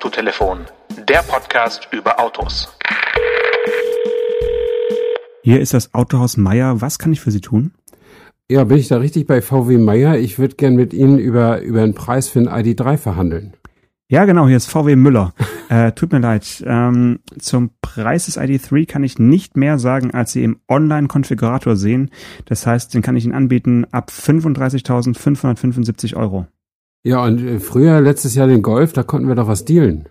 Autotelefon, der Podcast über Autos. Hier ist das Autohaus Meier. Was kann ich für Sie tun? Ja, bin ich da richtig bei VW Meier? Ich würde gern mit Ihnen über, über einen Preis für ein ID3 verhandeln. Ja, genau, hier ist VW Müller. Äh, tut mir leid. Ähm, zum Preis des ID3 kann ich nicht mehr sagen, als Sie im Online-Konfigurator sehen. Das heißt, den kann ich Ihnen anbieten ab 35.575 Euro. Ja, und äh, früher, letztes Jahr den Golf, da konnten wir doch was dealen.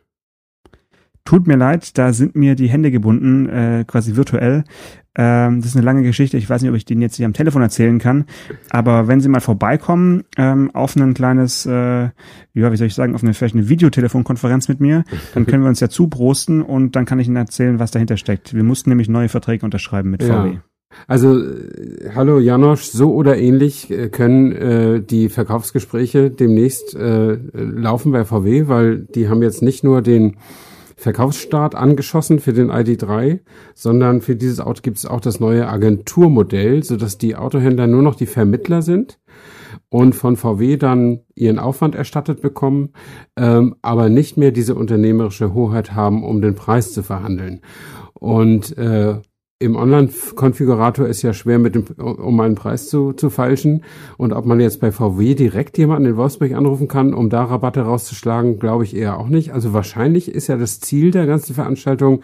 Tut mir leid, da sind mir die Hände gebunden, äh, quasi virtuell. Ähm, das ist eine lange Geschichte. Ich weiß nicht, ob ich den jetzt hier am Telefon erzählen kann. Aber wenn Sie mal vorbeikommen ähm, auf ein kleines, äh, ja, wie soll ich sagen, auf eine vielleicht eine Videotelefonkonferenz mit mir, dann können wir uns ja zubrosten und dann kann ich Ihnen erzählen, was dahinter steckt. Wir mussten nämlich neue Verträge unterschreiben mit VW. Also, äh, hallo Janosch, so oder ähnlich äh, können äh, die Verkaufsgespräche demnächst äh, laufen bei VW, weil die haben jetzt nicht nur den Verkaufsstart angeschossen für den ID3, sondern für dieses Auto gibt es auch das neue Agenturmodell, sodass die Autohändler nur noch die Vermittler sind und von VW dann ihren Aufwand erstattet bekommen, ähm, aber nicht mehr diese unternehmerische Hoheit haben, um den Preis zu verhandeln. Und äh, im Online-Konfigurator ist ja schwer, mit dem, um einen Preis zu, zu falschen. Und ob man jetzt bei VW direkt jemanden in Wolfsburg anrufen kann, um da Rabatte rauszuschlagen, glaube ich eher auch nicht. Also wahrscheinlich ist ja das Ziel der ganzen Veranstaltung,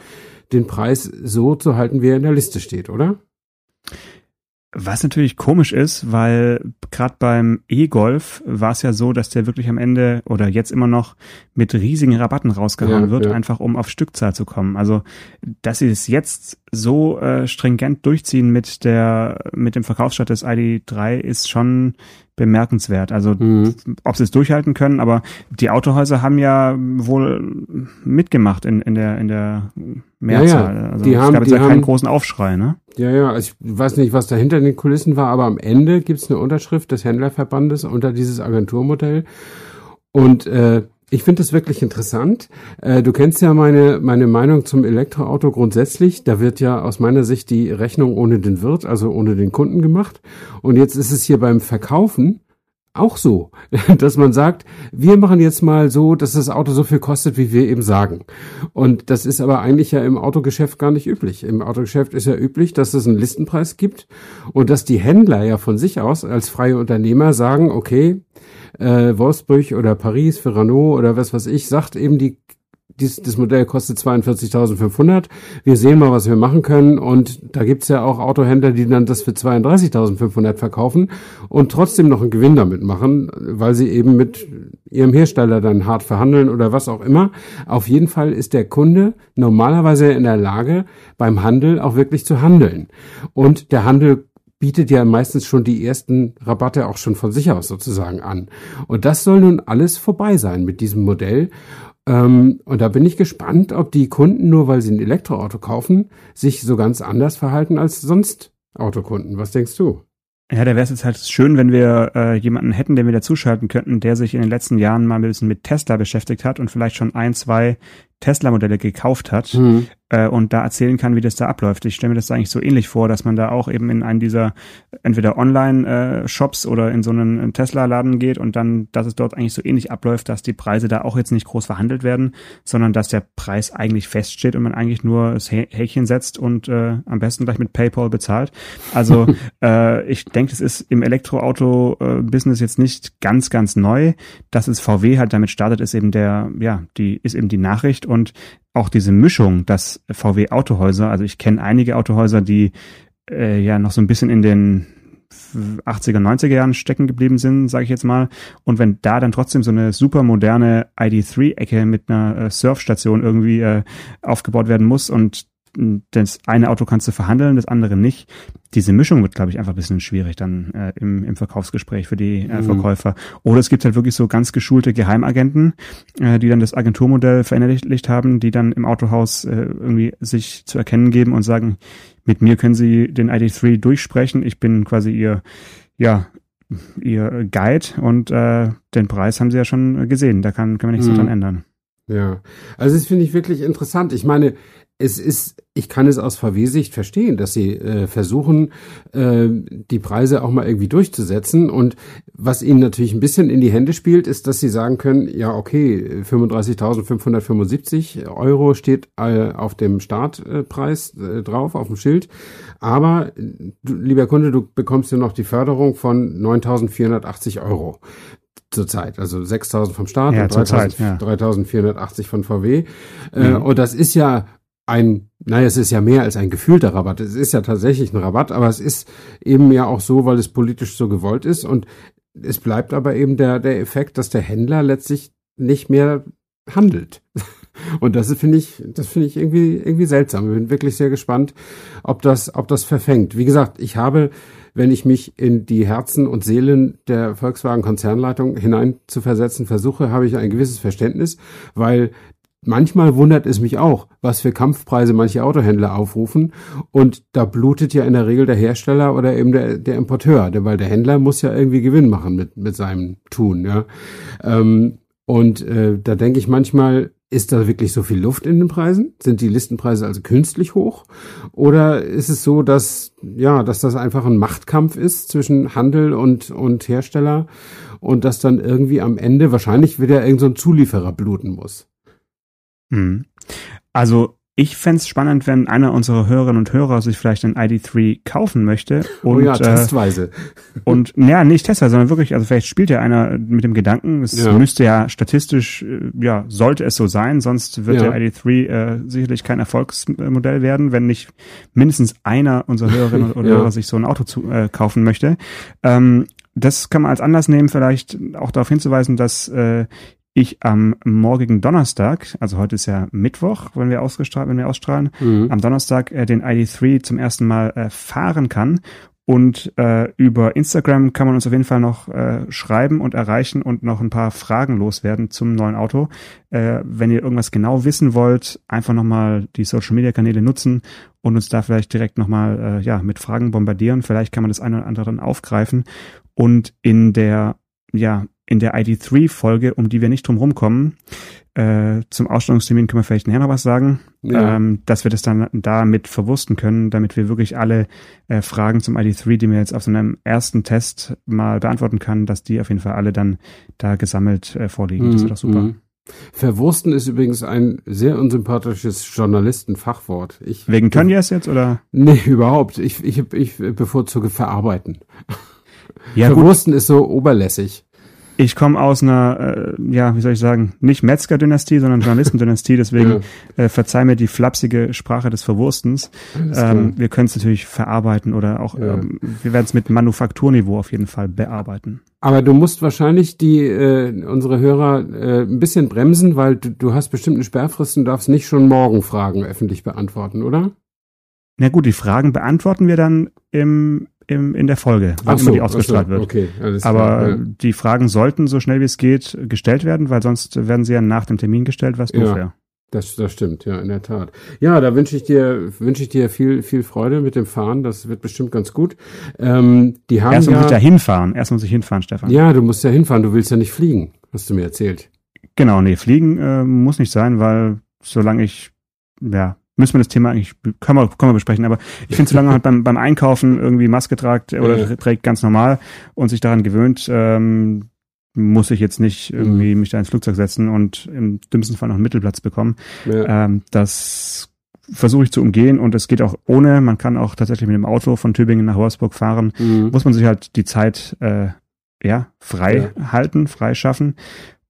den Preis so zu halten, wie er in der Liste steht, oder? Was natürlich komisch ist, weil gerade beim E-Golf war es ja so, dass der wirklich am Ende oder jetzt immer noch mit riesigen Rabatten rausgehauen ja, wird, ja. einfach um auf Stückzahl zu kommen. Also, dass sie es jetzt so äh, stringent durchziehen mit der mit dem Verkaufsstart des ID3 ist schon bemerkenswert. Also mhm. ob sie es durchhalten können, aber die Autohäuser haben ja wohl mitgemacht in, in der in der Mehrzahl. Ja, ja. Also die es haben, gab jetzt die ja haben, keinen großen Aufschrei, ne? Ja, ja, also ich weiß nicht, was dahinter in den Kulissen war, aber am Ende gibt's eine Unterschrift des Händlerverbandes unter dieses Agenturmodell. Und äh, ich finde das wirklich interessant. Äh, du kennst ja meine, meine Meinung zum Elektroauto grundsätzlich. Da wird ja aus meiner Sicht die Rechnung ohne den Wirt, also ohne den Kunden gemacht. Und jetzt ist es hier beim Verkaufen auch so, dass man sagt, wir machen jetzt mal so, dass das Auto so viel kostet, wie wir eben sagen. Und das ist aber eigentlich ja im Autogeschäft gar nicht üblich. Im Autogeschäft ist ja üblich, dass es einen Listenpreis gibt und dass die Händler ja von sich aus als freie Unternehmer sagen, okay, äh, Wolfsburg oder Paris für Renault oder was weiß ich, sagt eben die dies, das Modell kostet 42.500. Wir sehen mal, was wir machen können. Und da gibt's ja auch Autohändler, die dann das für 32.500 verkaufen und trotzdem noch einen Gewinn damit machen, weil sie eben mit ihrem Hersteller dann hart verhandeln oder was auch immer. Auf jeden Fall ist der Kunde normalerweise in der Lage, beim Handel auch wirklich zu handeln. Und der Handel bietet ja meistens schon die ersten Rabatte auch schon von sich aus sozusagen an. Und das soll nun alles vorbei sein mit diesem Modell. Ähm, und da bin ich gespannt, ob die Kunden, nur weil sie ein Elektroauto kaufen, sich so ganz anders verhalten als sonst Autokunden. Was denkst du? Ja, da wäre es jetzt halt schön, wenn wir äh, jemanden hätten, den wir dazuschalten könnten, der sich in den letzten Jahren mal ein bisschen mit Tesla beschäftigt hat und vielleicht schon ein, zwei Tesla-Modelle gekauft hat mhm. Äh, und da erzählen kann, wie das da abläuft. Ich stelle mir das eigentlich so ähnlich vor, dass man da auch eben in einen dieser entweder Online-Shops äh, oder in so einen Tesla-Laden geht und dann, dass es dort eigentlich so ähnlich abläuft, dass die Preise da auch jetzt nicht groß verhandelt werden, sondern dass der Preis eigentlich feststeht und man eigentlich nur das Häkchen setzt und äh, am besten gleich mit PayPal bezahlt. Also äh, ich denke, es ist im Elektroauto-Business jetzt nicht ganz, ganz neu. Dass es VW halt damit startet, ist eben der, ja, die ist eben die Nachricht und auch diese Mischung, dass VW Autohäuser, also ich kenne einige Autohäuser, die äh, ja noch so ein bisschen in den 80er, 90er Jahren stecken geblieben sind, sage ich jetzt mal. Und wenn da dann trotzdem so eine super moderne ID3-Ecke mit einer äh, Surfstation irgendwie äh, aufgebaut werden muss und das eine Auto kannst du verhandeln, das andere nicht. Diese Mischung wird, glaube ich, einfach ein bisschen schwierig dann äh, im, im Verkaufsgespräch für die äh, mhm. Verkäufer. Oder es gibt halt wirklich so ganz geschulte Geheimagenten, äh, die dann das Agenturmodell verinnerlicht haben, die dann im Autohaus äh, irgendwie sich zu erkennen geben und sagen, mit mir können Sie den ID3 durchsprechen. Ich bin quasi Ihr, ja, Ihr Guide und äh, den Preis haben Sie ja schon gesehen. Da kann, kann man nichts mhm. dran ändern. Ja, also das finde ich wirklich interessant. Ich meine, es ist, ich kann es aus VW-Sicht verstehen, dass sie äh, versuchen, äh, die Preise auch mal irgendwie durchzusetzen. Und was ihnen natürlich ein bisschen in die Hände spielt, ist, dass sie sagen können, ja, okay, 35.575 Euro steht äh, auf dem Startpreis äh, drauf, auf dem Schild. Aber, du, lieber Kunde, du bekommst ja noch die Förderung von 9.480 Euro zurzeit. Also 6.000 vom Start Ja, und zurzeit, ja. 3.480 von VW. Äh, Mhm. und das ist ja ein, naja, es ist ja mehr als ein gefühlter Rabatt. Es ist ja tatsächlich ein Rabatt, aber es ist eben ja auch so, weil es politisch so gewollt ist. Und es bleibt aber eben der, der Effekt, dass der Händler letztlich nicht mehr handelt. Und das finde ich, das finde ich irgendwie, irgendwie seltsam. Ich bin wirklich sehr gespannt, ob das, ob das verfängt. Wie gesagt, ich habe, wenn ich mich in die Herzen und Seelen der Volkswagen Konzernleitung hinein zu versetzen versuche, habe ich ein gewisses Verständnis, weil Manchmal wundert es mich auch, was für Kampfpreise manche Autohändler aufrufen. Und da blutet ja in der Regel der Hersteller oder eben der, der Importeur, weil der Händler muss ja irgendwie Gewinn machen mit, mit seinem Tun. Ja. Ähm, und äh, da denke ich manchmal, ist da wirklich so viel Luft in den Preisen? Sind die Listenpreise also künstlich hoch? Oder ist es so, dass, ja, dass das einfach ein Machtkampf ist zwischen Handel und, und Hersteller und dass dann irgendwie am Ende wahrscheinlich wieder irgendein so Zulieferer bluten muss? Mhm. Also ich fänd's spannend, wenn einer unserer Hörerinnen und Hörer sich vielleicht ein ID3 kaufen möchte und oh ja, äh, testweise. und ja, nicht Tesla, sondern wirklich, also vielleicht spielt ja einer mit dem Gedanken, es Ja. müsste ja statistisch, äh, ja, sollte es so sein, sonst wird Ja. der ID3 äh, sicherlich kein Erfolgsmodell werden, wenn nicht mindestens einer unserer Hörerinnen oder Ja. Hörer sich so ein Auto zu, äh, kaufen möchte. Ähm, das kann man als Anlass nehmen, vielleicht auch darauf hinzuweisen, dass äh, ich am morgigen Donnerstag, also heute ist ja Mittwoch, wenn wir ausgestrahlt, wenn wir ausstrahlen, Mhm. am Donnerstag äh, den ID3 zum ersten Mal äh, fahren kann. Und äh, über Instagram kann man uns auf jeden Fall noch äh, schreiben und erreichen und noch ein paar Fragen loswerden zum neuen Auto. Äh, wenn ihr irgendwas genau wissen wollt, einfach nochmal die Social Media Kanäle nutzen und uns da vielleicht direkt nochmal äh, ja, mit Fragen bombardieren. Vielleicht kann man das eine oder andere dann aufgreifen. Und in der, ja, in der ID3-Folge, um die wir nicht drum rumkommen, äh, zum Ausstellungstermin können wir vielleicht nachher noch was sagen, Ja. ähm, dass wir das dann damit verwursten können, damit wir wirklich alle äh, Fragen zum ID3, die wir jetzt auf so einem ersten Test mal beantworten kann, dass die auf jeden Fall alle dann da gesammelt äh, vorliegen. Das Mhm, wird doch super. mhm. Verwursten ist übrigens ein sehr unsympathisches Journalistenfachwort. Ich, Wegen Tönnies jetzt oder? Nee, überhaupt. Ich, ich, ich bevorzuge verarbeiten. Ja gut, Verwursten ist so oberlässig. Ich komme aus einer, äh, ja, wie soll ich sagen, nicht Metzger-Dynastie, sondern Journalistendynastie, deswegen äh, verzeih mir die flapsige Sprache des Verwurstens. Ähm, wir können es natürlich verarbeiten oder auch, Ja. ähm, wir werden es mit Manufakturniveau auf jeden Fall bearbeiten. Aber du musst wahrscheinlich die äh, unsere Hörer äh, ein bisschen bremsen, weil du, du hast bestimmt eine Sperrfrist und darfst nicht schon morgen Fragen öffentlich beantworten, oder? Na gut, die Fragen beantworten wir dann im, im, in der Folge, wann Ach immer die ausgestrahlt wird. Okay, alles Aber klar. Ja. die Fragen sollten so schnell wie es geht gestellt werden, weil sonst werden sie ja nach dem Termin gestellt, was Ja. wäre. Das, das stimmt, ja, in der Tat. Ja, da wünsche ich dir, wünsche ich dir viel, viel Freude mit dem Fahren. Das wird bestimmt ganz gut. Ähm, die haben Erst muss ja, ich da hinfahren. Erst muss ich hinfahren, Stefan. ja, du musst ja hinfahren. Du willst ja nicht fliegen, hast du mir erzählt. Genau, nee, fliegen äh, muss nicht sein, weil solange ich, ja, müssen wir das Thema eigentlich, können wir, können wir besprechen, aber ich finde, solange man halt beim, beim Einkaufen irgendwie Maske tragt oder Ja. trägt ganz normal und sich daran gewöhnt, ähm, muss ich jetzt nicht irgendwie mich da ins Flugzeug setzen und im dümmsten Fall noch einen Mittelplatz bekommen. Ja, Ähm, das versuche ich zu umgehen und es geht auch ohne. Man kann auch tatsächlich mit dem Auto von Tübingen nach Wolfsburg fahren. mhm. Muss man sich halt die Zeit äh, ja frei halten, frei schaffen.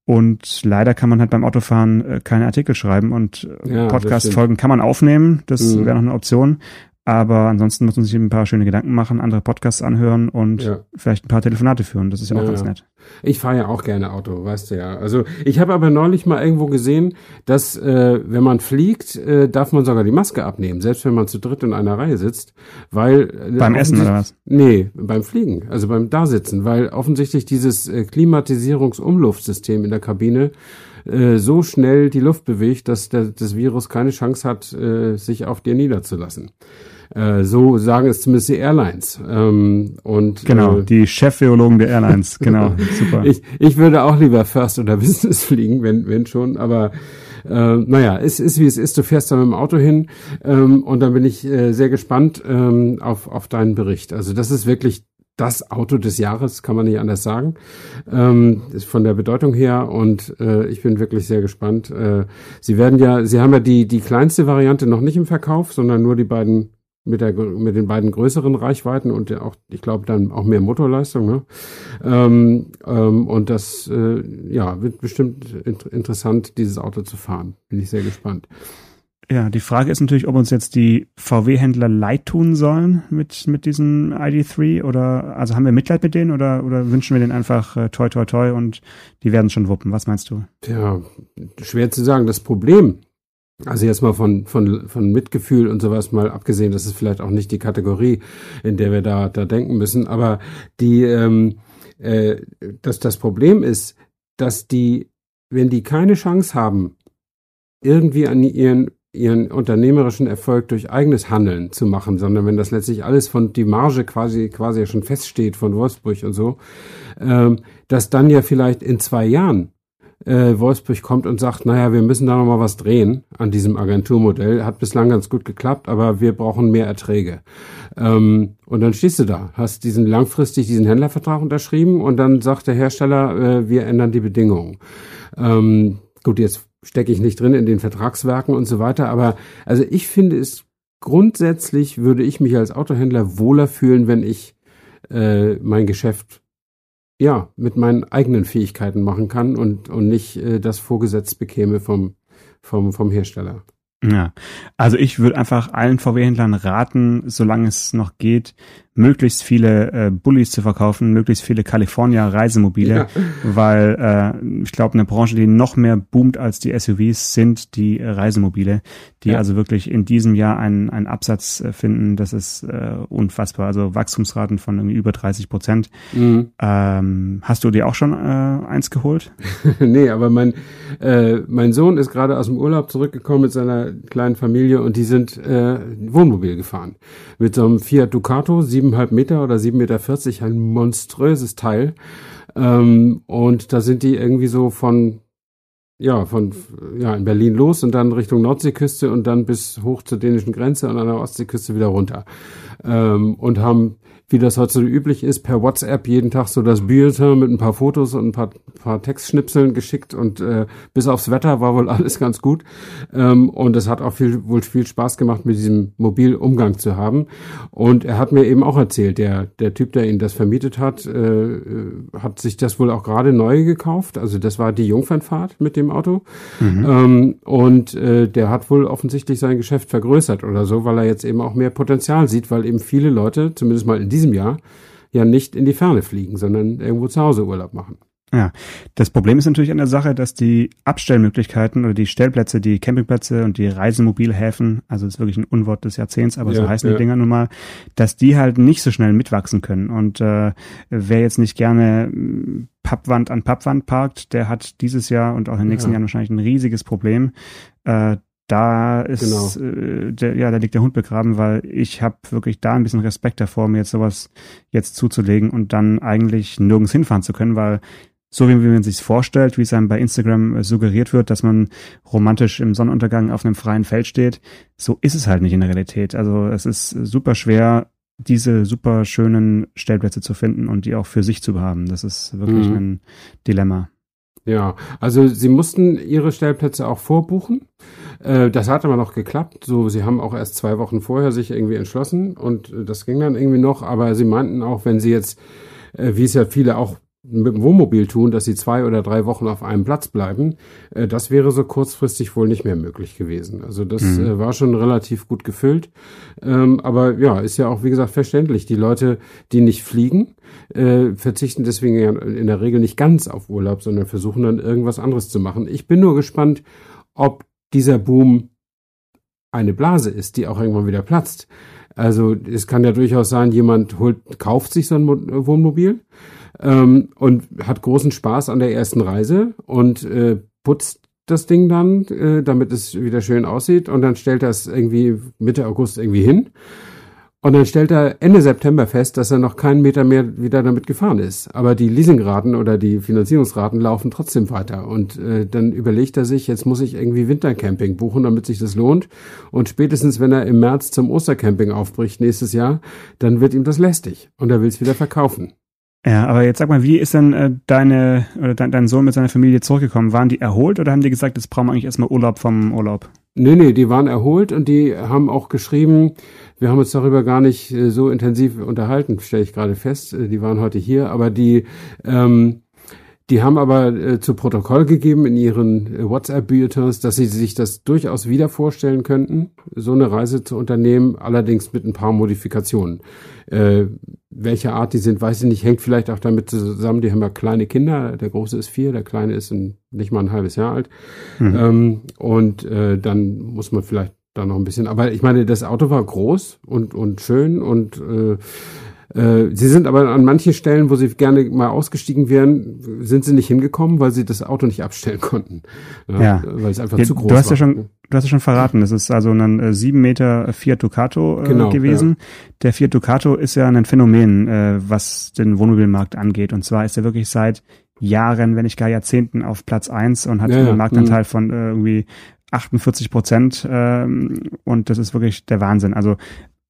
Und leider kann man halt beim Autofahren äh, keine Artikel schreiben und äh, Ja, Podcast-Folgen kann man aufnehmen. Das Mhm. wäre noch eine Option. Aber ansonsten muss man sich ein paar schöne Gedanken machen, andere Podcasts anhören und Ja. vielleicht ein paar Telefonate führen. Das ist ja auch Ja, ganz nett. Ich fahre ja auch gerne Auto, weißt du ja. Also ich habe aber neulich mal irgendwo gesehen, dass äh, wenn man fliegt, äh, darf man sogar die Maske abnehmen, selbst wenn man zu dritt in einer Reihe sitzt, weil äh, Beim Essen oder was? Nee, beim Fliegen, also beim Dasitzen, weil offensichtlich dieses äh, Klimatisierungs-Umluftsystem in der Kabine äh, so schnell die Luft bewegt, dass der, das Virus keine Chance hat, äh, sich auf dir niederzulassen. Äh, so sagen es zumindest die Airlines. Ähm, und Genau, äh, die Chefvirologen der Airlines. Genau, super. ich, ich würde auch lieber First oder Business fliegen, wenn, wenn schon, aber Äh, naja, es ist wie es ist. Du fährst da mit dem Auto hin ähm, und dann bin ich äh, sehr gespannt ähm, auf, auf deinen Bericht. Also das ist wirklich das Auto des Jahres, kann man nicht anders sagen, ähm, ist von der Bedeutung her und äh, ich bin wirklich sehr gespannt. Äh, Sie werden ja, Sie haben ja die die kleinste Variante noch nicht im Verkauf, sondern nur die beiden mit der mit den beiden größeren Reichweiten und auch ich glaube dann auch mehr Motorleistung. Ne? Ähm, ähm, und das äh, ja wird bestimmt int interessant, dieses Auto zu fahren. Bin ich sehr gespannt. Ja, die Frage ist natürlich, ob uns jetzt die VW-Händler leid tun sollen mit, mit diesem ID3 oder, also haben wir Mitleid mit denen oder, oder wünschen wir denen einfach äh, toi toi toi und die werden schon wuppen? Was meinst du? Ja, schwer zu sagen. Das Problem, also jetzt mal von, von, von Mitgefühl und sowas mal abgesehen, das ist vielleicht auch nicht die Kategorie, in der wir da, da denken müssen, aber die, ähm, äh, dass das Problem ist, dass die, wenn die keine Chance haben, irgendwie an ihren ihren unternehmerischen Erfolg durch eigenes Handeln zu machen, sondern wenn das letztlich alles von die Marge quasi quasi schon feststeht von Wolfsburg und so, ähm, dass dann ja vielleicht in zwei Jahren äh, Wolfsburg kommt und sagt, naja, wir müssen da noch mal was drehen an diesem Agenturmodell. Hat bislang ganz gut geklappt, aber wir brauchen mehr Erträge. Ähm, und dann stehst du da, hast diesen langfristig diesen Händlervertrag unterschrieben und dann sagt der Hersteller, äh, wir ändern die Bedingungen. Ähm, gut, jetzt stecke ich nicht drin in den Vertragswerken und so weiter. Aber also ich finde es grundsätzlich würde ich mich als Autohändler wohler fühlen, wenn ich äh, mein Geschäft ja mit meinen eigenen Fähigkeiten machen kann und und nicht äh, das vorgesetzt bekäme vom vom vom Hersteller. Ja, also ich würde einfach allen VW-Händlern raten, solange es noch geht, möglichst viele äh, Bullies zu verkaufen, möglichst viele California Reisemobile, ja. weil äh, ich glaube, eine Branche, die noch mehr boomt als die SUVs, sind die Reisemobile, die ja. also wirklich in diesem Jahr einen, einen Absatz äh, finden, das ist äh, unfassbar. Also Wachstumsraten von irgendwie über 30 Prozent. Mhm. Ähm, hast du dir auch schon äh, eins geholt? nee, aber mein, äh, mein Sohn ist gerade aus dem Urlaub zurückgekommen mit seiner kleinen Familie und die sind äh, Wohnmobil gefahren. Mit so einem Fiat Ducato, sieben siebeneinhalb Meter oder sieben Meter, vierzig, ein monströses Teil. Ähm, und da sind die irgendwie so von, ja, von, ja, in Berlin los und dann Richtung Nordseeküste und dann bis hoch zur dänischen Grenze und an der Ostseeküste wieder runter. Ähm, und haben wie das heute so üblich ist, per WhatsApp jeden Tag so das Bulletin mit ein paar Fotos und ein paar, paar Textschnipseln geschickt und äh, bis aufs Wetter war wohl alles ganz gut. Ähm, und es hat auch viel, wohl viel Spaß gemacht, mit diesem Mobilumgang zu haben. Und er hat mir eben auch erzählt, der, der Typ, der ihn das vermietet hat, äh, hat sich das wohl auch gerade neu gekauft. Also das war die Jungfernfahrt mit dem Auto. Mhm. Ähm, und äh, der hat wohl offensichtlich sein Geschäft vergrößert oder so, weil er jetzt eben auch mehr Potenzial sieht, weil eben viele Leute, zumindest mal in diesem Jahr ja nicht in die Ferne fliegen, sondern irgendwo zu Hause Urlaub machen. Ja, das Problem ist natürlich an der Sache, dass die Abstellmöglichkeiten oder die Stellplätze, die Campingplätze und die Reisemobilhäfen, also das ist wirklich ein Unwort des Jahrzehnts, aber ja, so heißen ja. die Dinger nun mal, dass die halt nicht so schnell mitwachsen können. Und äh, wer jetzt nicht gerne hm, Pappwand an Pappwand parkt, der hat dieses Jahr und auch in den nächsten ja. Jahren wahrscheinlich ein riesiges Problem. Äh, da ist genau. äh, der, ja, da liegt der Hund begraben, weil ich habe wirklich da ein bisschen Respekt davor, mir jetzt sowas jetzt zuzulegen und dann eigentlich nirgends hinfahren zu können, weil so wie, wie man sich vorstellt, wie es einem bei Instagram äh, suggeriert wird, dass man romantisch im Sonnenuntergang auf einem freien Feld steht, so ist es halt nicht in der Realität. Also es ist super schwer, diese super schönen Stellplätze zu finden und die auch für sich zu haben. Das ist wirklich mhm. ein Dilemma. Ja, also sie mussten ihre Stellplätze auch vorbuchen. Äh, das hat aber noch geklappt. So, sie haben auch erst zwei Wochen vorher sich irgendwie entschlossen und äh, das ging dann irgendwie noch. Aber sie meinten auch, wenn sie jetzt, äh, wie es ja viele auch mit dem Wohnmobil tun, dass sie zwei oder drei Wochen auf einem Platz bleiben, äh, das wäre so kurzfristig wohl nicht mehr möglich gewesen. Also das mhm. äh, war schon relativ gut gefüllt. Ähm, aber ja, ist ja auch, wie gesagt, verständlich. Die Leute, die nicht fliegen, äh, verzichten deswegen ja in der Regel nicht ganz auf Urlaub, sondern versuchen dann irgendwas anderes zu machen. Ich bin nur gespannt, ob dieser Boom eine Blase ist, die auch irgendwann wieder platzt. Also es kann ja durchaus sein, jemand holt, kauft sich so ein Wohnmobil ähm, und hat großen Spaß an der ersten Reise und äh, putzt das Ding dann, äh, damit es wieder schön aussieht und dann stellt er es irgendwie Mitte August irgendwie hin Und dann stellt er Ende September fest, dass er noch keinen Meter mehr wieder damit gefahren ist. Aber die Leasingraten oder die Finanzierungsraten laufen trotzdem weiter. Und äh, dann überlegt er sich, jetzt muss ich irgendwie Wintercamping buchen, damit sich das lohnt. Und spätestens, wenn er im März zum Ostercamping aufbricht nächstes Jahr, dann wird ihm das lästig und er will es wieder verkaufen. Ja, aber jetzt sag mal, wie ist denn äh, deine oder dein, dein Sohn mit seiner Familie zurückgekommen? Waren die erholt oder haben die gesagt, jetzt brauchen wir eigentlich erstmal Urlaub vom Urlaub? Nee, nee, die waren erholt und die haben auch geschrieben, wir haben uns darüber gar nicht äh, so intensiv unterhalten, stelle ich gerade fest. Äh, die waren heute hier, aber die, ähm, die haben aber äh, zu Protokoll gegeben in ihren äh, WhatsApp-Bulletins, dass sie sich das durchaus wieder vorstellen könnten, so eine Reise zu unternehmen, allerdings mit ein paar Modifikationen. Äh, welche Art die sind, weiß ich nicht, hängt vielleicht auch damit zusammen, die haben ja kleine Kinder, der große ist vier, der kleine ist ein, nicht mal ein halbes Jahr alt. Mhm. Ähm, und äh, dann muss man vielleicht da noch ein bisschen. Aber ich meine, das Auto war groß und, und schön und äh, sie sind aber an manchen Stellen, wo sie gerne mal ausgestiegen wären, sind sie nicht hingekommen, weil sie das Auto nicht abstellen konnten. Ja. ja. Weil es einfach ja, zu groß du hast war. Ja schon, du hast ja schon verraten, das ist also ein äh, 7 Meter Fiat Ducato äh, Genau, gewesen. Der Fiat Ducato ist ja ein Phänomen, äh, was den Wohnmobilmarkt angeht. Und zwar ist er wirklich seit Jahren, wenn nicht gar Jahrzehnten auf Platz eins und hat Ja, einen ja, Marktanteil von äh, irgendwie 48 Prozent ähm, und das ist wirklich der Wahnsinn. Also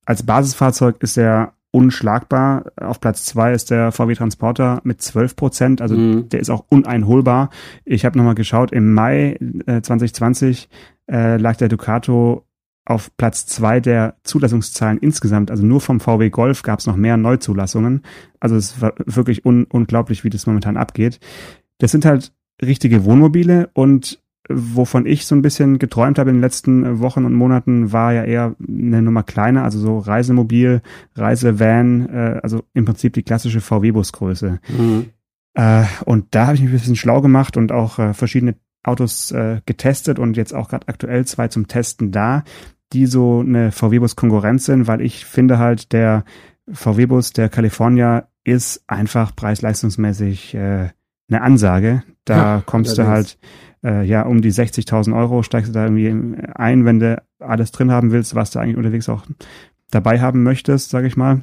als Basisfahrzeug ist er unschlagbar. Auf Platz zwei ist der VW Transporter mit 12 Prozent, also Mhm. der ist auch uneinholbar. Ich habe nochmal geschaut, im Mai äh, 2020 äh, lag der Ducato auf Platz zwei der Zulassungszahlen insgesamt. Also nur vom VW Golf gab es noch mehr Neuzulassungen. Also es war wirklich un unglaublich, wie das momentan abgeht. Das sind halt richtige Wohnmobile und wovon ich so ein bisschen geträumt habe in den letzten Wochen und Monaten, war ja eher eine Nummer kleiner, also so Reisemobil, Reisevan, äh, also im Prinzip die klassische VW-Busgröße. Mhm. Äh, und da habe ich mich ein bisschen schlau gemacht und auch äh, verschiedene Autos äh, getestet und jetzt auch gerade aktuell zwei zum Testen da, die so eine VW-Bus-Konkurrenz sind, weil ich finde halt, der VW-Bus, der California, ist einfach preis-leistungsmäßig äh, eine Ansage. Da Ja, kommst du halt äh, ja um die 60.000 Euro, steigst du da irgendwie ein, wenn du alles drin haben willst, was du eigentlich unterwegs auch dabei haben möchtest, sage ich mal.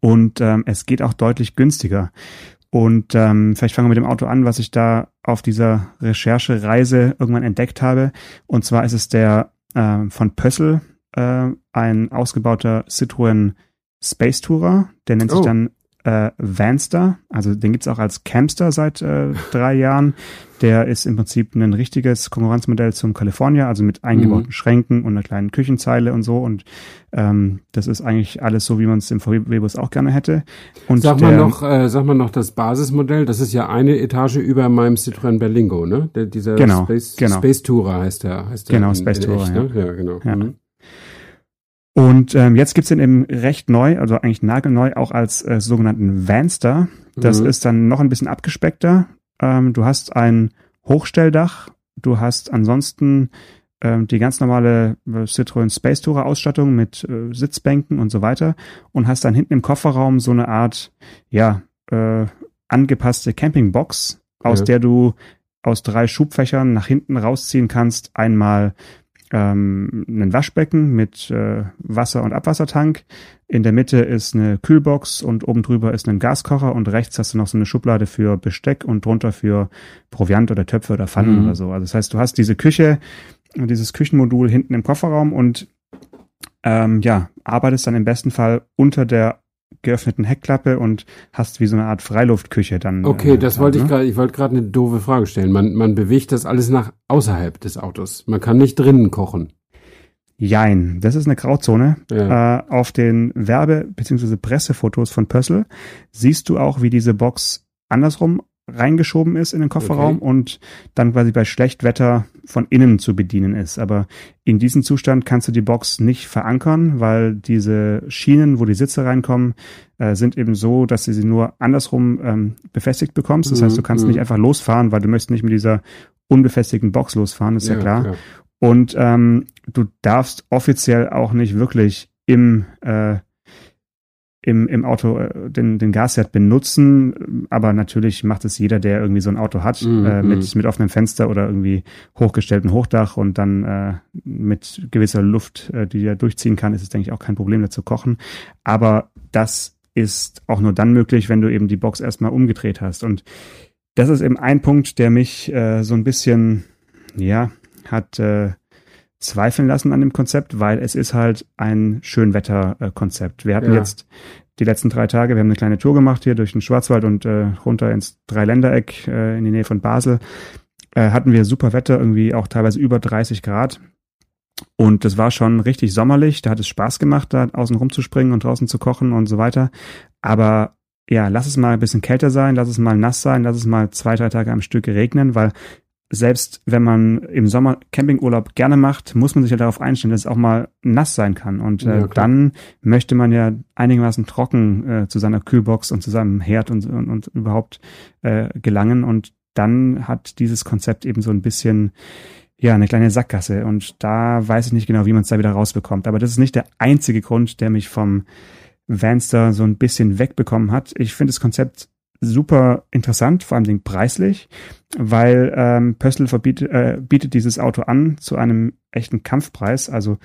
Und ähm, es geht auch deutlich günstiger. Und ähm, vielleicht fangen wir mit dem Auto an, was ich da auf dieser Recherchereise irgendwann entdeckt habe. Und zwar ist es der ähm, von Pössl, äh, ein ausgebauter Citroën Space Tourer. Der nennt sich Oh. dann äh, Vanster. Also den gibt's auch als Camster seit äh, drei Jahren. Der ist im Prinzip ein richtiges Konkurrenzmodell zum California, also mit eingebauten Mhm. Schränken und einer kleinen Küchenzeile und so. Und ähm, das ist eigentlich alles so, wie man es im VW-Bus auch gerne hätte. Und Sag mal noch, äh, sag mal noch das Basismodell. Das ist ja eine Etage über meinem Citroën Berlingo, ne? Der, dieser Genau, Space, genau. Space Tourer heißt der. Heißt der Genau, in- Space Tourer, echt, ne? ja. genau. Ja. Mhm. Und ähm, jetzt gibt's den eben recht neu, also eigentlich nagelneu, auch als äh, sogenannten Vanster. Das Mhm. ist dann noch ein bisschen abgespeckter. Ähm, du hast ein Hochstelldach, du hast ansonsten ähm, die ganz normale äh, Citroën Space Tourer Ausstattung mit äh, Sitzbänken und so weiter und hast dann hinten im Kofferraum so eine Art, ja, äh, angepasste Campingbox, aus Ja. der du aus drei Schubfächern nach hinten rausziehen kannst. Einmal ähm, ein Waschbecken mit äh, Wasser- und Abwassertank. In der Mitte ist eine Kühlbox und oben drüber ist ein Gaskocher und rechts hast du noch so eine Schublade für Besteck und drunter für Proviant oder Töpfe oder Pfannen Mhm. oder so. Also das heißt, du hast diese Küche, dieses Küchenmodul hinten im Kofferraum und ähm, ja, arbeitest dann im besten Fall unter der geöffneten Heckklappe und hast wie so eine Art Freiluftküche dann. Okay, äh, das da, wollte ich ne? gerade, ich wollte gerade eine doofe Frage stellen. Man, man bewegt das alles nach außerhalb des Autos. Man kann nicht drinnen kochen. Jein, das ist eine Grauzone. Ja. Äh, auf den Werbe- bzw. Pressefotos von Pössl siehst du auch, wie diese Box andersrum reingeschoben ist in den Kofferraum Okay. und dann quasi bei Schlechtwetter von innen zu bedienen ist. Aber in diesem Zustand kannst du die Box nicht verankern, weil diese Schienen, wo die Sitze reinkommen, äh, sind eben so, dass du sie nur andersrum ähm, befestigt bekommst. Das Mhm, heißt, du kannst mhm. nicht einfach losfahren, weil du möchtest nicht mit dieser unbefestigten Box losfahren, ist ja, klar. Und ähm, du darfst offiziell auch nicht wirklich im, äh, im, im Auto äh, den, den Gasherd benutzen, aber natürlich macht es jeder, der irgendwie so ein Auto hat, mm, äh, mit, mm. mit offenem Fenster oder irgendwie hochgestellten Hochdach und dann äh, mit gewisser Luft, äh, die er durchziehen kann, ist es, denke ich, auch kein Problem, da zu kochen. Aber das ist auch nur dann möglich, wenn du eben die Box erstmal umgedreht hast. Und das ist eben ein Punkt, der mich äh, so ein bisschen, ja, hat äh, zweifeln lassen an dem Konzept, weil es ist halt ein Schönwetter-Konzept. Wir hatten ja. jetzt die letzten drei Tage, wir haben eine kleine Tour gemacht hier durch den Schwarzwald und äh, runter ins Dreiländereck äh, in die Nähe von Basel. Äh, hatten wir super Wetter, irgendwie auch teilweise über 30 Grad. Und das war schon richtig sommerlich. Da hat es Spaß gemacht, da außen rumzuspringen und draußen zu kochen und so weiter. Aber ja, lass es mal ein bisschen kälter sein, lass es mal nass sein, lass es mal zwei, drei Tage am Stück regnen, weil selbst wenn man im Sommer Campingurlaub gerne macht, muss man sich ja darauf einstellen, dass es auch mal nass sein kann. Und äh, ja, dann möchte man ja einigermaßen trocken äh, zu seiner Kühlbox und zu seinem Herd und, und, und überhaupt äh, gelangen. Und dann hat dieses Konzept eben so ein bisschen ja, eine kleine Sackgasse. Und da weiß ich nicht genau, wie man es da wieder rausbekommt. Aber das ist nicht der einzige Grund, der mich vom Vanster so ein bisschen wegbekommen hat. Ich finde das Konzept super interessant, vor allem preislich, weil ähm, Pöstl verbietet, äh, bietet dieses Auto an zu einem echten Kampfpreis. Also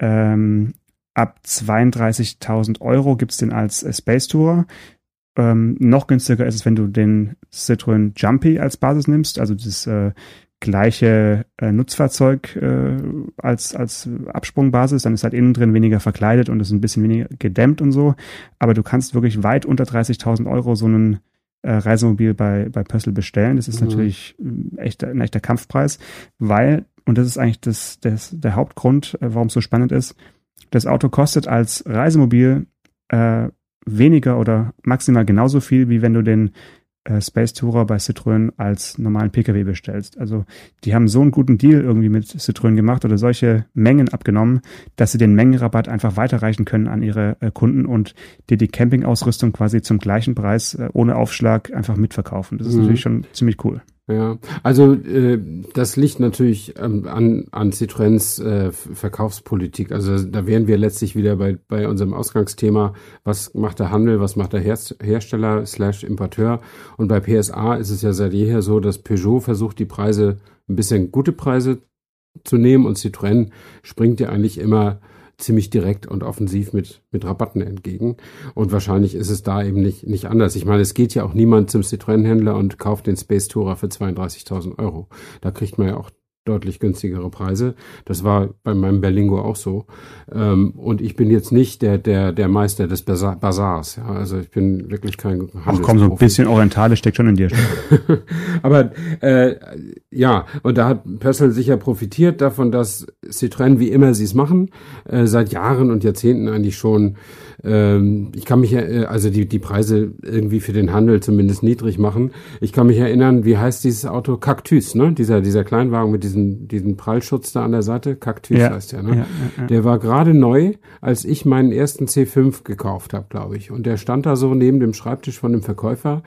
ähm, ab 32.000 Euro gibt's den als äh, Space Tour. Ähm, noch günstiger ist es, wenn du den Citroën Jumpy als Basis nimmst, also das äh, gleiche äh, Nutzfahrzeug äh, als, als Absprungbasis, dann ist halt innen drin weniger verkleidet und ist ein bisschen weniger gedämmt und so. Aber du kannst wirklich weit unter 30.000 Euro so einen äh, Reisemobil bei, bei Pössl bestellen. Das ist mhm. natürlich äh, echt, ein echter Kampfpreis, weil, und das ist eigentlich das, das, der Hauptgrund, äh, warum es so spannend ist, das Auto kostet als Reisemobil äh, weniger oder maximal genauso viel, wie wenn du den äh, Space Tourer bei Citroën als normalen Pkw bestellst. Also die haben so einen guten Deal irgendwie mit Citroën gemacht oder solche Mengen abgenommen, dass sie den Mengenrabatt einfach weiterreichen können an ihre äh, Kunden und dir die Campingausrüstung quasi zum gleichen Preis äh, ohne Aufschlag einfach mitverkaufen. Das ist mhm. natürlich schon ziemlich cool. Ja, also äh, das liegt natürlich ähm, an, an Citroëns äh, Verkaufspolitik. Also da wären wir letztlich wieder bei, bei unserem Ausgangsthema, was macht der Handel, was macht der Her Hersteller slash Importeur. Und bei PSA ist es ja seit jeher so, dass Peugeot versucht, die Preise ein bisschen gute Preise zu nehmen und Citroën springt ja eigentlich immer ziemlich direkt und offensiv mit, mit Rabatten entgegen. Und wahrscheinlich ist es da eben nicht, nicht anders. Ich meine, es geht ja auch niemand zum Citroën-Händler und kauft den Space Tourer für 32.000 Euro. Da kriegt man ja auch deutlich günstigere Preise. Das war bei meinem Berlingo auch so. Ähm, und ich bin jetzt nicht der, der, der Meister des Bazars. Ja. Also ich bin wirklich kein Ach komm, so ein bisschen orientalisch steckt schon in dir. Aber äh, ja, und da hat Pössl sicher profitiert davon, dass Citroën, wie immer sie es machen, äh, seit Jahren und Jahrzehnten eigentlich schon ähm, ich kann mich, äh, also die, die Preise irgendwie für den Handel zumindest niedrig machen. Ich kann mich erinnern, wie heißt dieses Auto? Cactus, ne? Dieser, dieser Kleinwagen mit diesem, diesem Prallschutz da an der Seite. Cactus ja. heißt der, ne? Ja, ja, der war gerade neu, als ich meinen ersten C5 gekauft habe, glaube ich. Und der stand da so neben dem Schreibtisch von dem Verkäufer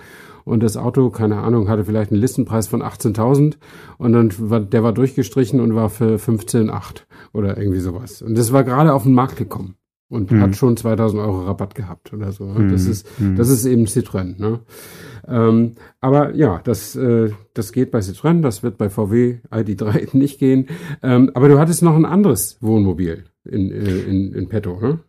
und das Auto, keine Ahnung, hatte vielleicht einen Listenpreis von 18.000 und dann war, der war durchgestrichen und war für 15,8 oder irgendwie sowas. Und das war gerade auf den Markt gekommen und mhm. hat schon 2000 Euro Rabatt gehabt oder so. Mhm. Das ist, mhm. das ist eben Citroën. Ne? Ähm, aber ja, das, äh, das geht bei Citroën, das wird bei VW ID3 nicht gehen. Ähm, aber du hattest noch ein anderes Wohnmobil in, äh, in, in petto, ne?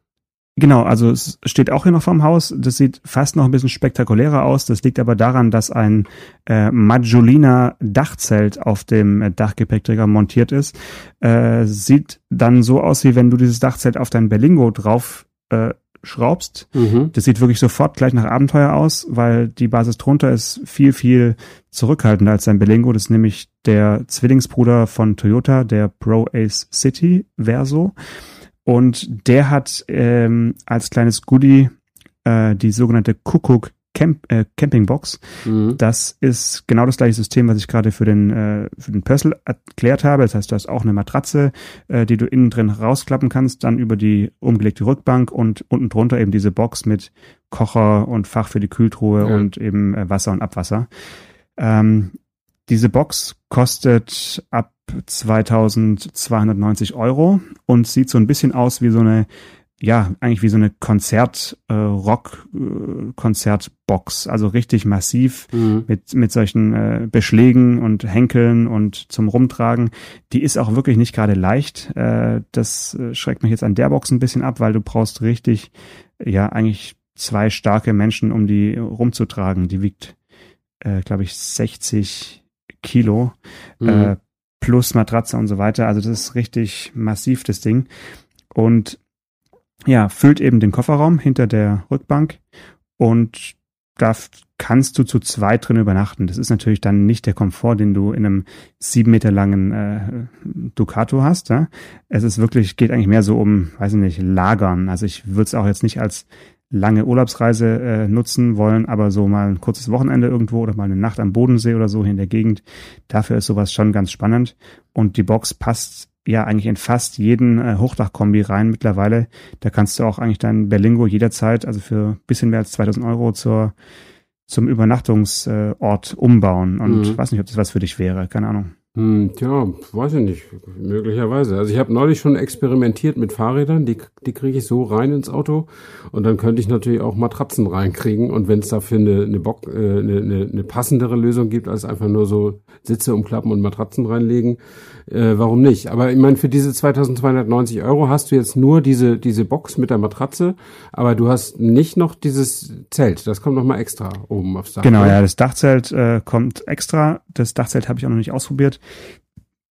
Genau, also es steht auch hier noch vorm Haus. Das sieht fast noch ein bisschen spektakulärer aus. Das liegt aber daran, dass ein äh, Maggiolina Dachzelt auf dem äh, Dachgepäckträger montiert ist. Äh, sieht dann so aus, wie wenn du dieses Dachzelt auf dein Berlingo drauf äh, schraubst. Mhm. Das sieht wirklich sofort gleich nach Abenteuer aus, weil die Basis drunter ist viel, viel zurückhaltender als dein Berlingo. Das ist nämlich der Zwillingsbruder von Toyota, der Pro Ace City Verso. Und der hat ähm, als kleines Goodie äh, die sogenannte Kuckuck Camp, äh, Campingbox. Mhm. Das ist genau das gleiche System, was ich gerade für den äh, für den Pössl erklärt habe. Das heißt, du hast auch eine Matratze, äh, die du innen drin rausklappen kannst, dann über die umgelegte Rückbank und unten drunter eben diese Box mit Kocher und Fach für die Kühltruhe ja. und eben äh, Wasser und Abwasser. Ähm, diese Box kostet ab 2290 Euro und sieht so ein bisschen aus wie so eine ja, eigentlich wie so eine Konzert, äh, Rock, äh, Konzertbox, also richtig massiv mhm. mit, mit solchen äh, Beschlägen und Henkeln und zum Rumtragen. Die ist auch wirklich nicht gerade leicht. Äh, das äh, schreckt mich jetzt an der Box ein bisschen ab, weil du brauchst richtig, ja, eigentlich zwei starke Menschen, um die rumzutragen. Die wiegt, äh, glaube ich, 60 Kilo. Mhm. Äh, plus Matratze und so weiter. Also das ist richtig massiv, das Ding. Und ja, füllt eben den Kofferraum hinter der Rückbank und da kannst du zu zweit drin übernachten. Das ist natürlich dann nicht der Komfort, den du in einem sieben Meter langen äh, Ducato hast. Ja? Es ist wirklich, geht eigentlich mehr so um, weiß ich nicht, Lagern. Also ich würde es auch jetzt nicht als lange Urlaubsreise äh, nutzen wollen, aber so mal ein kurzes Wochenende irgendwo oder mal eine Nacht am Bodensee oder so hier in der Gegend, dafür ist sowas schon ganz spannend. Und die Box passt ja eigentlich in fast jeden äh, Hochdachkombi rein mittlerweile. Da kannst du auch eigentlich dein Berlingo jederzeit, also für bisschen mehr als 2000 Euro zur zum Übernachtungsort umbauen. Und mhm. weiß nicht, ob das was für dich wäre. Keine Ahnung. Hm, tja, weiß ich nicht. Möglicherweise. Also ich habe neulich schon experimentiert mit Fahrrädern, die, die kriege ich so rein ins Auto und dann könnte ich natürlich auch Matratzen reinkriegen und wenn es dafür eine, eine, Bock, äh, eine, eine, eine passendere Lösung gibt, als einfach nur so Sitze umklappen und Matratzen reinlegen, äh, warum nicht? Aber ich meine, für diese 2290 Euro hast du jetzt nur diese, diese Box mit der Matratze, aber du hast nicht noch dieses Zelt, das kommt nochmal extra oben aufs Dach. Genau, ja, das Dachzelt äh, kommt extra. Das Dachzelt habe ich auch noch nicht ausprobiert.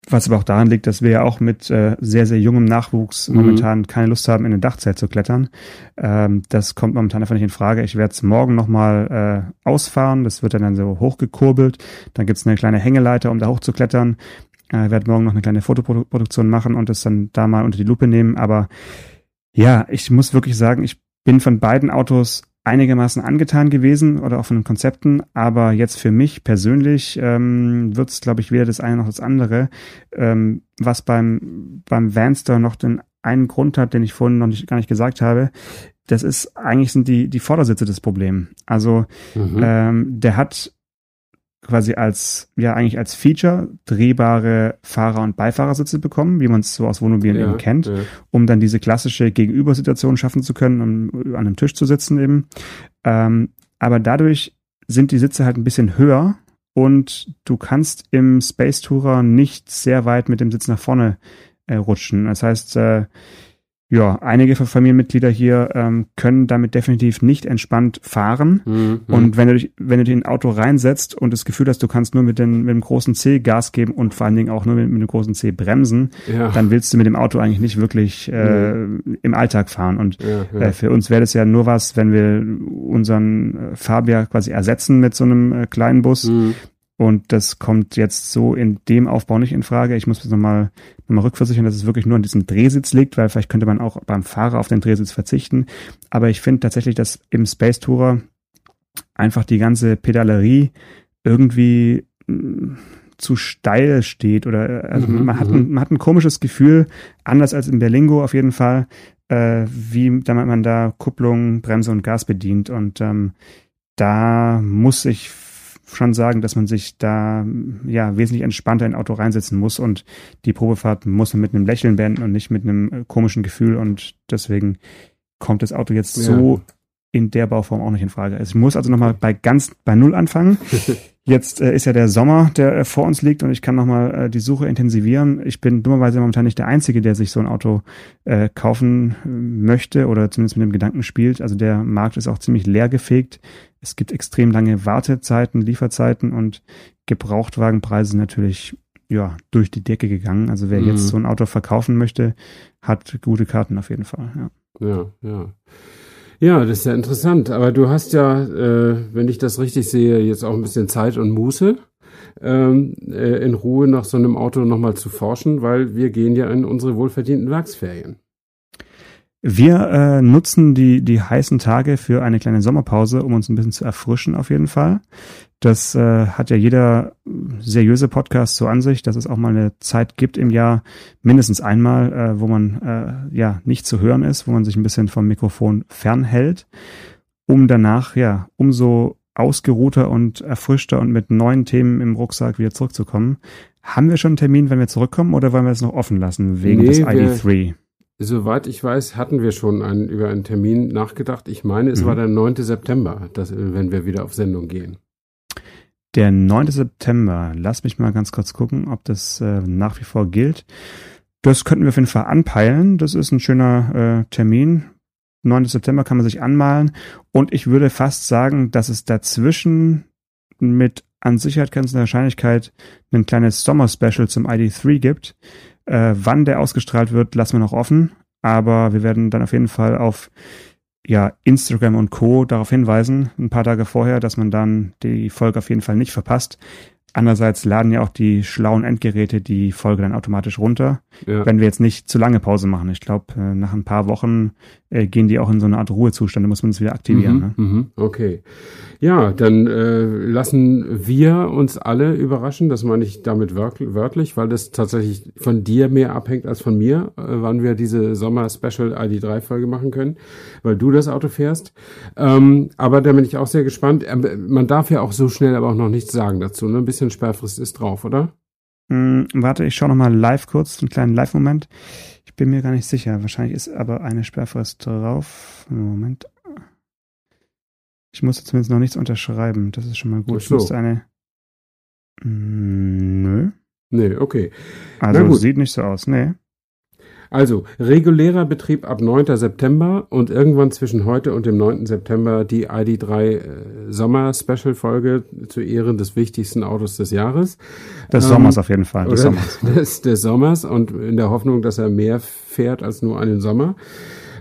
Was aber auch daran liegt, dass wir ja auch mit äh, sehr, sehr jungem Nachwuchs mhm. momentan keine Lust haben, in ein Dachzelt zu klettern. Ähm, das kommt momentan einfach nicht in Frage. Ich werde es morgen nochmal äh, ausfahren. Das wird dann, so hochgekurbelt. Dann gibt's eine kleine Hängeleiter, um da hochzuklettern. Äh, werde morgen noch eine kleine Fotoproduktion machen und das dann da mal unter die Lupe nehmen. Aber ja, ich muss wirklich sagen, ich bin von beiden Autos einigermaßen angetan gewesen oder auch von den Konzepten, aber jetzt für mich persönlich ähm, wird es, glaube ich, weder das eine noch das andere, ähm, was beim, beim Vanster noch den einen Grund hat, den ich vorhin noch nicht, gar nicht gesagt habe. Das ist, eigentlich sind die, die Vordersitze das Problem. Also mhm. ähm, der hat quasi als, ja, eigentlich als Feature drehbare Fahrer- und Beifahrersitze bekommen, wie man es so aus Wohnmobilen ja, eben kennt, ja. um dann diese klassische Gegenübersituation schaffen zu können, um an einem Tisch zu sitzen eben. Ähm, aber dadurch sind die Sitze halt ein bisschen höher und du kannst im Space Tourer nicht sehr weit mit dem Sitz nach vorne äh, rutschen. Das heißt, äh, ja, einige Familienmitglieder hier ähm, können damit definitiv nicht entspannt fahren. Mhm. Und wenn du dich, wenn du dich in ein Auto reinsetzt und das Gefühl hast, du kannst nur mit, den, mit dem großen C Gas geben und vor allen Dingen auch nur mit, mit dem großen C bremsen, ja. dann willst du mit dem Auto eigentlich nicht wirklich äh, mhm. im Alltag fahren. Und ja, ja. Äh, für uns wäre das ja nur was, wenn wir unseren äh, Fabia quasi ersetzen mit so einem äh, kleinen Bus. Mhm. Und das kommt jetzt so in dem Aufbau nicht in Frage. Ich muss jetzt nochmal noch mal rückversichern, dass es wirklich nur an diesem Drehsitz liegt, weil vielleicht könnte man auch beim Fahrer auf den Drehsitz verzichten. Aber ich finde tatsächlich, dass im Space Tourer einfach die ganze Pedalerie irgendwie mm, zu steil steht oder also mhm, man, hat ein, mhm. man hat ein komisches Gefühl, anders als im Berlingo auf jeden Fall, äh, wie damit man da Kupplung, Bremse und Gas bedient. Und ähm, da muss ich schon sagen, dass man sich da ja wesentlich entspannter in ein Auto reinsetzen muss und die Probefahrt muss man mit einem Lächeln beenden und nicht mit einem äh, komischen Gefühl und deswegen kommt das Auto jetzt ja. In der Bauform auch nicht in Frage. Also ich muss also nochmal bei ganz bei Null anfangen. Jetzt äh, ist ja der Sommer, der äh, vor uns liegt und ich kann nochmal äh, die Suche intensivieren. Ich bin dummerweise momentan nicht der Einzige, der sich so ein Auto äh, kaufen äh, möchte oder zumindest mit dem Gedanken spielt. Also der Markt ist auch ziemlich leer gefegt. Es gibt extrem lange Wartezeiten, Lieferzeiten und Gebrauchtwagenpreise natürlich ja durch die Decke gegangen. Also wer mhm. jetzt so ein Auto verkaufen möchte, hat gute Karten auf jeden Fall. Ja, ja. ja. Ja, das ist ja interessant. Aber du hast ja, äh, wenn ich das richtig sehe, jetzt auch ein bisschen Zeit und Muße, ähm, äh, in Ruhe nach so einem Auto nochmal zu forschen, weil wir gehen ja in unsere wohlverdienten Werksferien. Wir äh, nutzen die, die heißen Tage für eine kleine Sommerpause, um uns ein bisschen zu erfrischen auf jeden Fall. Das äh, hat ja jeder seriöse Podcast so an sich, dass es auch mal eine Zeit gibt im Jahr, mindestens einmal, äh, wo man äh, ja nicht zu hören ist, wo man sich ein bisschen vom Mikrofon fernhält, um danach ja umso ausgeruhter und erfrischter und mit neuen Themen im Rucksack wieder zurückzukommen. Haben wir schon einen Termin, wenn wir zurückkommen, oder wollen wir es noch offen lassen wegen nee, des ID3? Soweit ich weiß, hatten wir schon einen, über einen Termin nachgedacht. Ich meine, es mhm. war der 9. September, dass, wenn wir wieder auf Sendung gehen. Der 9. September. Lass mich mal ganz kurz gucken, ob das äh, nach wie vor gilt. Das könnten wir auf jeden Fall anpeilen. Das ist ein schöner äh, Termin. 9. September kann man sich anmalen. Und ich würde fast sagen, dass es dazwischen mit an Sicherheit grenzender Wahrscheinlichkeit ein kleines Sommer-Special zum ID3 gibt. Äh, wann der ausgestrahlt wird, lassen wir noch offen. Aber wir werden dann auf jeden Fall auf ja, Instagram und Co. darauf hinweisen, ein paar Tage vorher, dass man dann die Folge auf jeden Fall nicht verpasst. Andererseits laden ja auch die schlauen Endgeräte die Folge dann automatisch runter, ja. wenn wir jetzt nicht zu lange Pause machen. Ich glaube, äh, nach ein paar Wochen äh, gehen die auch in so eine Art Ruhezustand, da muss man es wieder aktivieren. Mhm, ne? mhm, okay. Ja, dann äh, lassen wir uns alle überraschen, das meine ich damit wörtlich, weil das tatsächlich von dir mehr abhängt als von mir, äh, wann wir diese Sommer-Special ID3-Folge machen können, weil du das Auto fährst. Ähm, aber da bin ich auch sehr gespannt. Äh, man darf ja auch so schnell aber auch noch nichts sagen dazu. Ne? Ein bisschen Sperrfrist ist drauf, oder? Hm, warte, ich schaue nochmal live kurz, einen kleinen Live-Moment. Ich bin mir gar nicht sicher. Wahrscheinlich ist aber eine Sperrfrist drauf. Moment. Ich musste zumindest noch nichts unterschreiben. Das ist schon mal gut. So. Ich musste eine. Hm, nö. Nee, okay. Also sieht nicht so aus, nee. Also, regulärer Betrieb ab 9. September und irgendwann zwischen heute und dem 9. September die ID3 äh, Sommer-Special-Folge zu Ehren des wichtigsten Autos des Jahres. Des ähm, Sommers auf jeden Fall. Des Sommers. Des, des Sommers und in der Hoffnung, dass er mehr fährt als nur einen Sommer.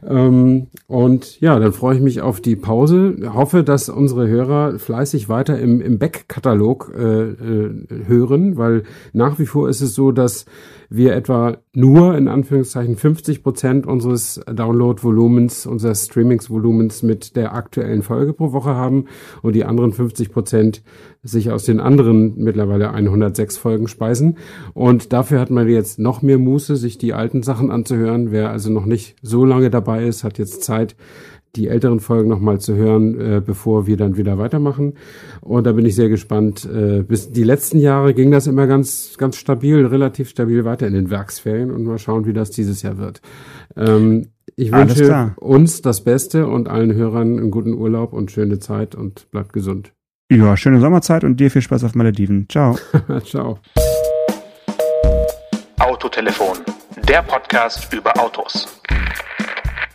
Ähm, und ja, dann freue ich mich auf die Pause. Hoffe, dass unsere Hörer fleißig weiter im, im Back-Katalog äh, äh, hören, weil nach wie vor ist es so, dass wir etwa nur in Anführungszeichen 50 Prozent unseres Download-Volumens, unseres Streamings-Volumens mit der aktuellen Folge pro Woche haben und die anderen 50 Prozent sich aus den anderen mittlerweile 106 Folgen speisen. Und dafür hat man jetzt noch mehr Muße, sich die alten Sachen anzuhören. Wer also noch nicht so lange dabei ist, hat jetzt Zeit, die älteren Folgen nochmal zu hören, äh, bevor wir dann wieder weitermachen. Und da bin ich sehr gespannt. Äh, bis die letzten Jahre ging das immer ganz, ganz stabil, relativ stabil weiter in den Werksferien und mal schauen, wie das dieses Jahr wird. Ähm, ich wünsche uns das Beste und allen Hörern einen guten Urlaub und schöne Zeit und bleibt gesund. Ja, schöne Sommerzeit und dir viel Spaß auf Malediven. Ciao. Ciao. Autotelefon, der Podcast über Autos